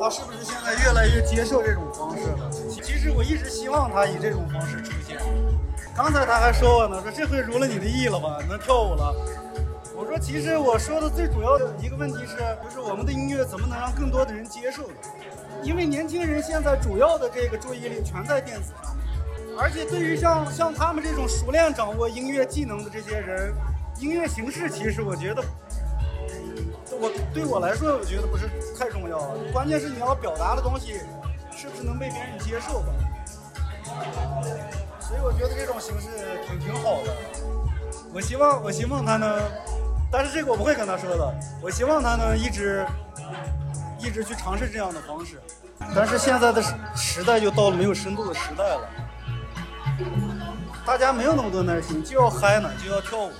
他是不是现在越来越接受这种方式了？其实我一直希望他以这种方式出现。刚才他还说我呢，说这回如了你的意了吧，能跳舞了。我说其实我说的最主要的一个问题是，就是我们的音乐怎么能让更多的人接受呢？因为年轻人现在主要的这个注意力全在电子上面，而且对于像像他们这种熟练掌握音乐技能的这些人，音乐形式其实我觉得。我对我来说，我觉得不是太重要，关键是你要表达的东西是不是能被别人接受吧。所以我觉得这种形式挺挺好的。我希望我希望他能，但是这个我不会跟他说的。我希望他能一直一直去尝试这样的方式。但是现在的时代就到了没有深度的时代了，大家没有那么多耐心，就要嗨呢，就要跳舞。